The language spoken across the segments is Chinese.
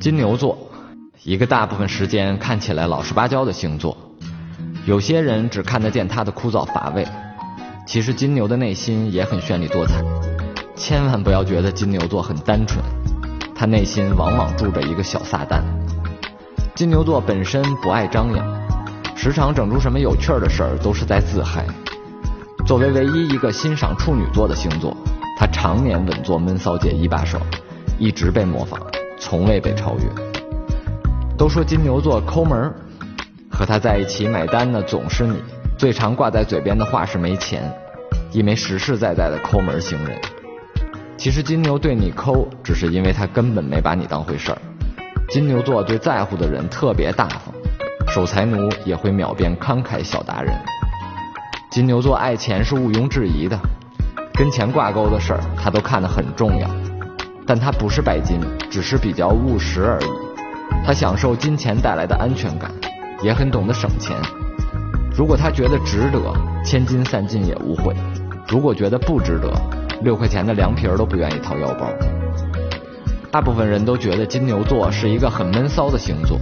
金牛座，一个大部分时间看起来老实巴交的星座。有些人只看得见他的枯燥乏味，其实金牛的内心也很绚丽多彩。千万不要觉得金牛座很单纯，他内心往往住着一个小撒旦。金牛座本身不爱张扬，时常整出什么有趣的事儿都是在自嗨。作为唯一一个欣赏处女座的星座，他常年稳坐闷骚界一把手，一直被模仿。从未被超越。都说金牛座抠门儿和他在一起买单的总是你。最常挂在嘴边的话是没钱，一枚实实在在的抠门星人。其实金牛对你抠，只是因为他根本没把你当回事儿。金牛座对在乎的人特别大方，守财奴也会秒变慷慨小达人。金牛座爱钱是毋庸置疑的，跟钱挂钩的事儿他都看得很重要。但他不是拜金，只是比较务实而已。他享受金钱带来的安全感，也很懂得省钱。如果他觉得值得，千金散尽也无悔；如果觉得不值得，六块钱的凉皮儿都不愿意掏腰包。大部分人都觉得金牛座是一个很闷骚的星座。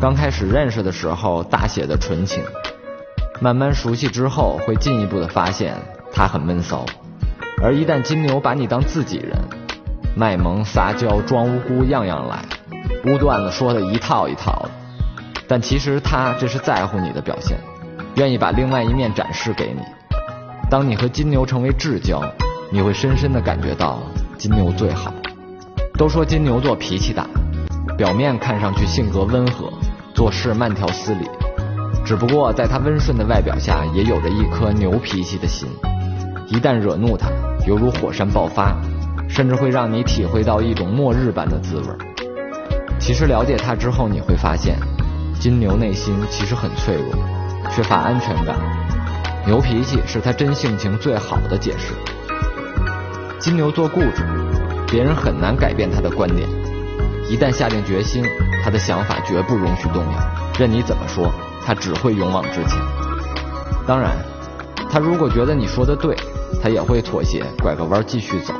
刚开始认识的时候，大写的纯情；慢慢熟悉之后，会进一步的发现他很闷骚。而一旦金牛把你当自己人，卖萌撒娇装无辜样样来，污段子说的一套一套的，但其实他这是在乎你的表现，愿意把另外一面展示给你。当你和金牛成为至交，你会深深的感觉到金牛最好。都说金牛座脾气大，表面看上去性格温和，做事慢条斯理，只不过在他温顺的外表下，也有着一颗牛脾气的心。一旦惹怒他，犹如火山爆发。甚至会让你体会到一种末日般的滋味。其实了解他之后，你会发现，金牛内心其实很脆弱，缺乏安全感。牛脾气是他真性情最好的解释。金牛座固执，别人很难改变他的观点。一旦下定决心，他的想法绝不容许动摇。任你怎么说，他只会勇往直前。当然，他如果觉得你说的对，他也会妥协，拐个弯继续走。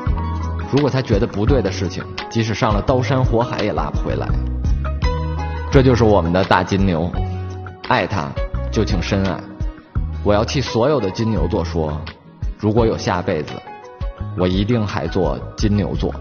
如果他觉得不对的事情，即使上了刀山火海也拉不回来。这就是我们的大金牛，爱他就请深爱。我要替所有的金牛座说，如果有下辈子，我一定还做金牛座。